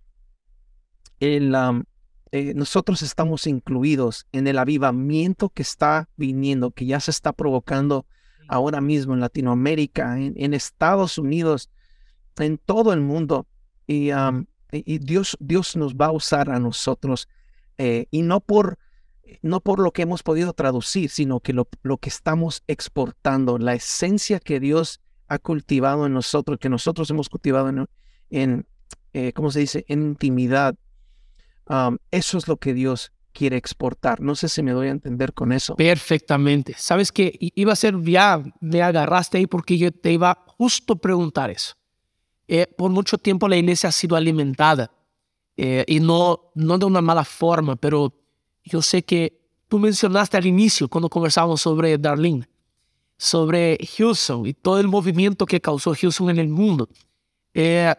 Speaker 1: el, um, eh, nosotros estamos incluidos en el avivamiento que está viniendo, que ya se está provocando ahora mismo en Latinoamérica, en, en Estados Unidos, en todo el mundo. Y, um, y, Dios, Dios nos va a usar a nosotros, eh, y no por, no por lo que hemos podido traducir, sino que lo, lo que estamos exportando, la esencia que Dios ha cultivado en nosotros, que nosotros hemos cultivado en, en eh, ¿cómo se dice?, en intimidad. Eso es lo que Dios quiere exportar. No sé si me doy a entender con eso.
Speaker 2: Perfectamente. Sabes que iba a ser, ya me agarraste ahí porque yo te iba justo a preguntar eso. Eh, por mucho tiempo la iglesia ha sido alimentada eh, y no, no de una mala forma, pero yo sé que tú mencionaste al inicio cuando conversábamos sobre Darlene, sobre Houston y todo el movimiento que causó Houston en el mundo. Eh,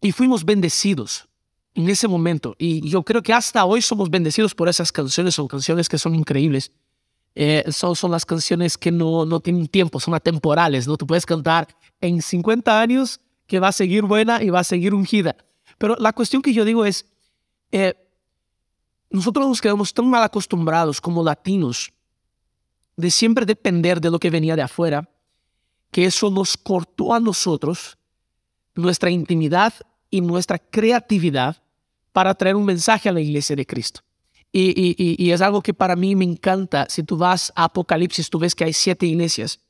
Speaker 2: y fuimos bendecidos en ese momento. Y yo creo que hasta hoy somos bendecidos por esas canciones. Son canciones que son increíbles. Eh, son, son las canciones que no, no tienen tiempo, son atemporales. ¿no? Tú puedes cantar en 50 años que va a seguir buena y va a seguir ungida. Pero la cuestión que yo digo es, eh, nosotros nos quedamos tan mal acostumbrados como latinos de siempre depender de lo que venía de afuera, que eso nos cortó a nosotros nuestra intimidad y nuestra creatividad para traer un mensaje a la iglesia de Cristo. Y, y, y, es algo que para mí me encanta. Si tú vas a Apocalipsis, tú ves que hay siete iglesias.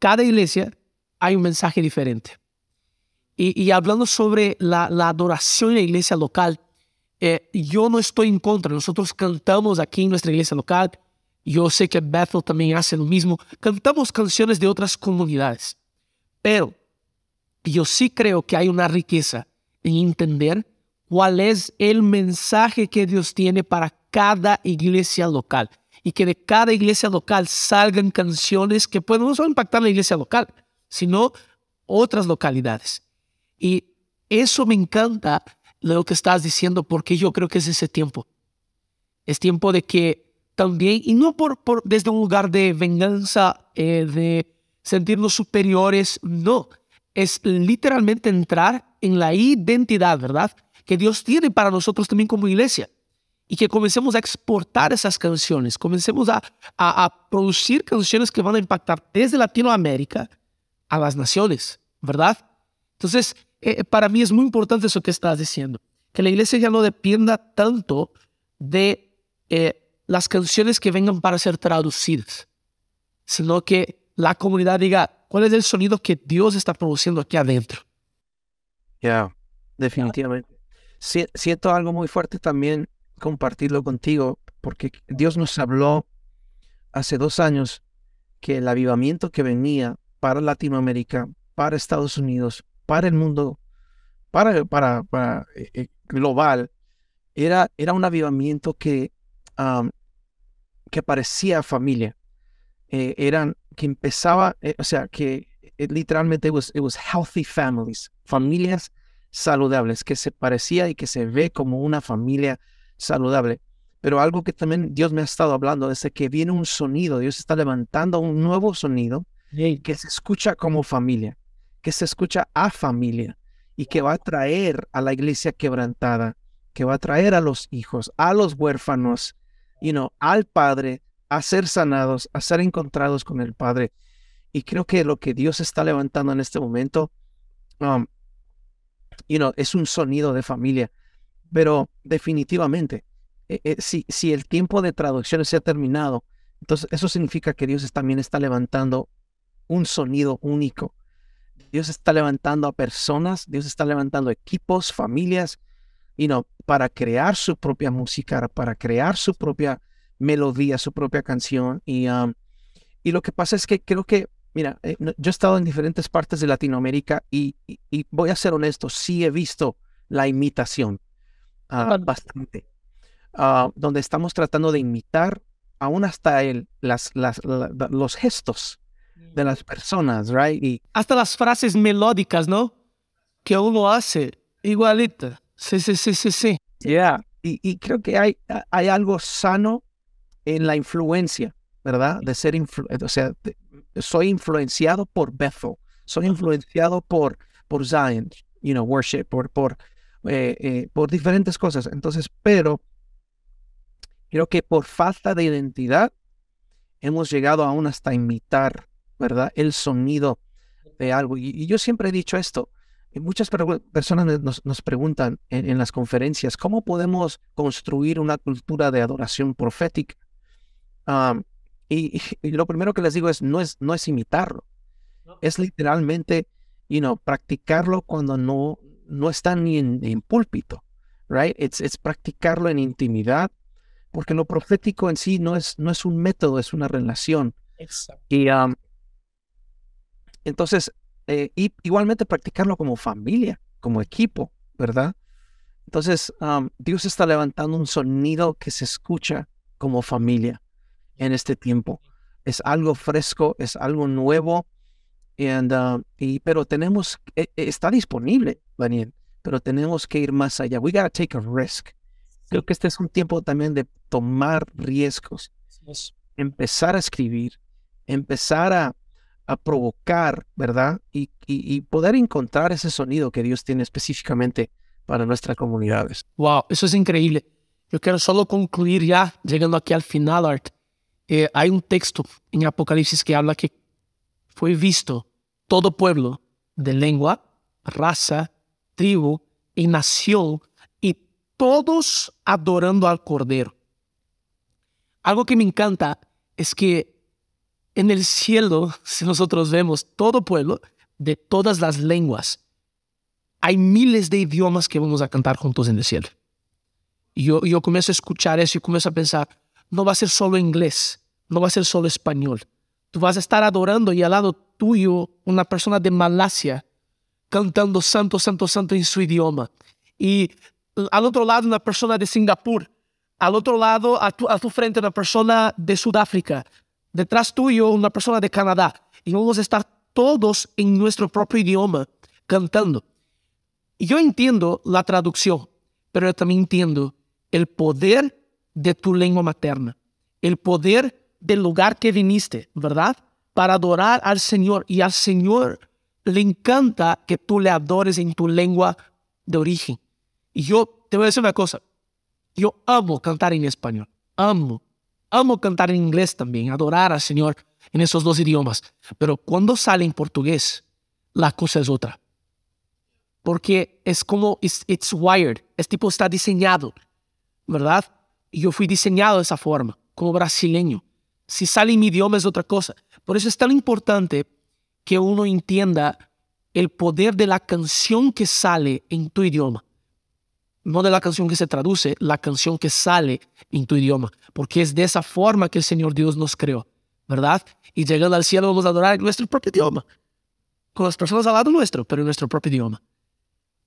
Speaker 2: Cada iglesia hay un mensaje diferente. Y, y hablando sobre la, la, adoración en la iglesia local, eh, yo no estoy en contra. Nosotros cantamos aquí en nuestra iglesia local. Yo sé que Bethel también hace lo mismo. Cantamos canciones de otras comunidades. Pero yo sí creo que hay una riqueza en entender cuál es el mensaje que Dios tiene para cada iglesia local y que de cada iglesia local salgan canciones que pueden no solo impactar la iglesia local, sino otras localidades. Y eso me encanta lo que estás diciendo porque yo creo que es ese tiempo. Es tiempo de que también, y no por, por desde un lugar de venganza, eh, de sentirnos superiores, no, es literalmente entrar en la identidad, ¿verdad? Que Dios tiene para nosotros también como iglesia. Y que comencemos a exportar esas canciones, comencemos a, a, a producir canciones que van a impactar desde Latinoamérica a las naciones, ¿verdad? Entonces, eh, para mí es muy importante eso que estás diciendo, que la iglesia ya no dependa tanto de eh, las canciones que vengan para ser traducidas, sino que la comunidad diga, ¿cuál es el sonido que Dios está produciendo aquí adentro?
Speaker 1: Ya, definitivamente. siento algo muy fuerte también compartirlo contigo, porque Dios nos habló hace dos años que el avivamiento que venía para Latinoamérica, para Estados Unidos, para el mundo, para, para, para eh, eh, global, era, era un avivamiento que, que parecía familia. Eh, eran, que empezaba, o sea, que literalmente it was, it was healthy families, familias saludables, que se parecía y que se ve como una familia saludable. Pero algo que también Dios me ha estado hablando es que viene un sonido, Dios está levantando un nuevo sonido que se escucha como familia, que se escucha a familia y que va a traer a la iglesia quebrantada, que va a traer a los hijos, a los huérfanos, you know, al Padre, a ser sanados, a ser encontrados con el Padre. Y creo que lo que Dios está levantando en este momento, um, es un sonido de familia. Pero definitivamente, eh, eh, si, si el tiempo de traducción se ha terminado, entonces eso significa que Dios también está levantando un sonido único. Dios está levantando a personas, Dios está levantando equipos, familias, y no para crear su propia música, para crear su propia melodía, su propia canción. Y, y lo que pasa es que creo que, mira, eh, yo he estado en diferentes partes de Latinoamérica y, voy a ser honesto, sí he visto la imitación uh, bastante, uh, donde estamos tratando de imitar aún hasta el, las, las, los gestos de las personas, right? Y,
Speaker 2: hasta las frases melódicas, ¿no? Que uno hace igualita. Sí, sí, sí, sí, sí.
Speaker 1: Yeah. Y, y creo que hay, hay algo sano en la influencia, ¿verdad? De ser, o sea, soy influenciado por Bethel, soy influenciado por, por Zion, you know, worship, por, por eh, eh, por diferentes cosas. Entonces, pero creo que por falta de identidad hemos llegado aún hasta imitar, ¿verdad? El sonido de algo. Y, yo siempre he dicho esto. Y muchas personas nos, preguntan en, las conferencias, ¿cómo podemos construir una cultura de adoración profética? y, lo primero que les digo es, no es, no es imitarlo, es literalmente, you know, practicarlo cuando no, no está ni en, púlpito, right? Es practicarlo en intimidad, porque lo profético en sí no es, no es un método, es una relación. Exacto. Y um, entonces, eh, igualmente practicarlo como familia, como equipo, ¿verdad? Entonces, um, Dios está levantando un sonido que se escucha como familia en este tiempo. Es algo fresco, es algo nuevo, And, uh, y, pero tenemos, e, e, está disponible, Daniel, pero tenemos que ir más allá. We gotta take a risk. Creo que este es un tiempo también de tomar riesgos, empezar a escribir, empezar a, a provocar, ¿verdad? Y, poder encontrar ese sonido que Dios tiene específicamente para nuestras comunidades.
Speaker 2: Wow, eso es increíble. Yo quiero solo concluir ya, llegando aquí al final, Art. Eh, hay un texto en Apocalipsis que habla que fue visto todo pueblo de lengua, raza, tribu y nación, y todos adorando al Cordero. Algo que me encanta es que en el cielo, si nosotros vemos todo pueblo de todas las lenguas, hay miles de idiomas que vamos a cantar juntos en el cielo. Y yo, yo comienzo a escuchar eso y comienzo a pensar, no va a ser solo inglés, no va a ser solo español, Tú vas a estar adorando y al lado tuyo una persona de Malasia cantando santo, santo, santo en su idioma. Y al otro lado una persona de Singapur. Al otro lado, a tu, a tu frente, una persona de Sudáfrica. Detrás tuyo, una persona de Canadá. Y vamos a estar todos en nuestro propio idioma cantando. Y yo entiendo la traducción, pero yo también entiendo el poder de tu lengua materna, el poder del lugar que viniste, ¿verdad? Para adorar al Señor. Y al Señor le encanta que tú le adores en tu lengua de origen. Y yo te voy a decir una cosa. Yo amo cantar en español. Amo. Amo cantar en inglés también, adorar al Señor en esos dos idiomas. Pero cuando sale en portugués, la cosa es otra. Porque es como, it's, it's wired, es tipo, está diseñado, ¿verdad? Y yo fui diseñado de esa forma, como brasileño. Si sale en mi idioma es otra cosa. Por eso es tan importante que uno entienda el poder de la canción que sale en tu idioma. No de la canción que se traduce, la canción que sale en tu idioma. Porque es de esa forma que el Señor Dios nos creó, ¿verdad? Y llegando al cielo vamos a adorar en nuestro propio idioma. Con las personas al lado nuestro, pero en nuestro propio idioma.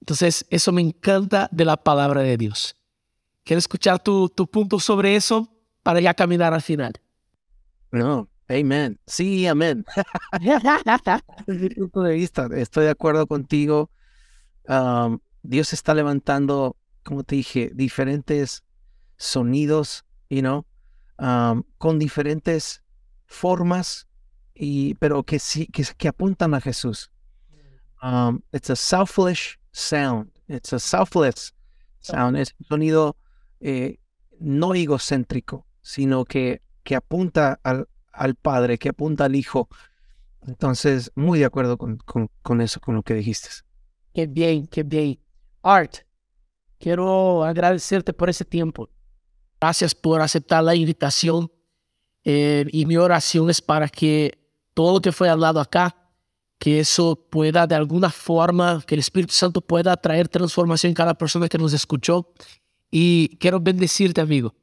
Speaker 2: Entonces, eso me encanta de la palabra de Dios. Quiero escuchar tu, tu punto sobre eso para ya caminar al final.
Speaker 1: No, Amén. Sí, amén. Desde mi punto de vista, estoy de acuerdo contigo. Dios está levantando, como te dije, diferentes sonidos, you know, con diferentes formas, y, pero que sí, que, que apuntan a Jesús. Um, it's a selfish sound. It's a selfless sound. Es un sonido eh, no egocéntrico, sino que, que apunta al, al Padre, que apunta al Hijo. Entonces, muy de acuerdo con, con, eso, con lo que dijiste.
Speaker 2: Qué bien, qué bien. Art, quiero agradecerte por ese tiempo. Gracias por aceptar la invitación. Eh, y mi oración es para que todo lo que fue hablado acá, que eso pueda de alguna forma, que el Espíritu Santo pueda traer transformación en cada persona que nos escuchó. Y quiero bendecirte, amigo.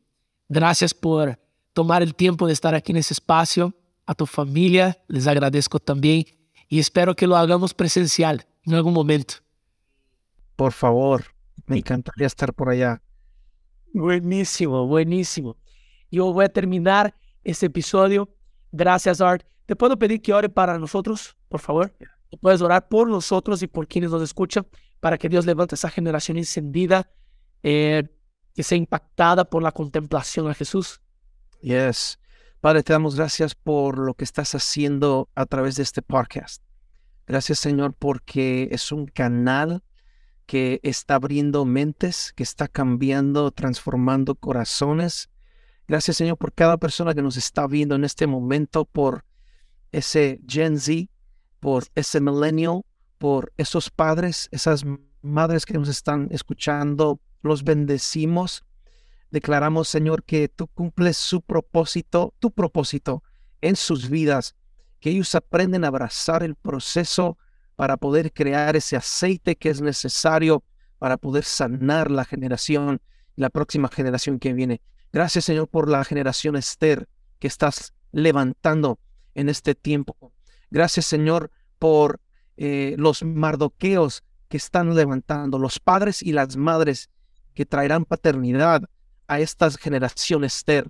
Speaker 2: Gracias por tomar el tiempo de estar aquí en ese espacio. A tu familia les agradezco también y espero que lo hagamos presencial en algún momento.
Speaker 1: Por favor, me encantaría estar por allá.
Speaker 2: Buenísimo, buenísimo. Yo voy a terminar este episodio. Gracias, Art. ¿Te puedo pedir que ore para nosotros, por favor? Puedes orar por nosotros y por quienes nos escuchan para que Dios levante esa generación encendida, eh, que sea impactada por la contemplación a Jesús.
Speaker 1: Yes. Padre, te damos gracias por lo que estás haciendo a través de este podcast. Gracias, Señor, porque es un canal que está abriendo mentes, que está cambiando, transformando corazones. Gracias, Señor, por cada persona que nos está viendo en este momento, por ese Gen Z, por ese millennial, por esos padres, esas madres que nos están escuchando. Los bendecimos Declaramos, Señor, que tú cumples su propósito, tu propósito en sus vidas, que ellos aprenden a abrazar el proceso para poder crear ese aceite que es necesario para poder sanar la generación, la próxima generación que viene. Gracias, Señor, por la generación Esther que estás levantando en este tiempo. Gracias, Señor, por eh, los mardoqueos que están levantando, los padres y las madres que traerán paternidad a estas generaciones, Esther.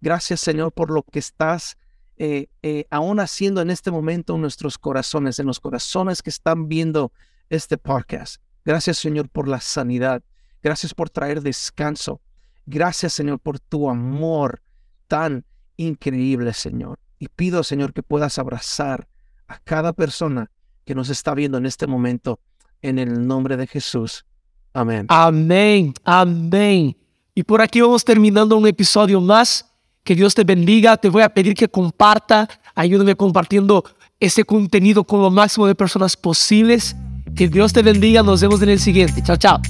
Speaker 1: Gracias, Señor, por lo que estás eh, eh, aún haciendo en este momento en nuestros corazones, en los corazones que están viendo este podcast. Gracias, Señor, por la sanidad. Gracias por traer descanso. Gracias, Señor, por tu amor tan increíble, Señor. Y pido, Señor, que puedas abrazar a cada persona que nos está viendo en este momento, en el nombre de Jesús. Amén.
Speaker 2: Amén. Amén. Y por aquí vamos terminando un episodio más. Que Dios te bendiga. Te voy a pedir que comparta. Ayúdame compartiendo ese contenido con lo máximo de personas posibles. Que Dios te bendiga. Nos vemos en el siguiente. Chao, chao.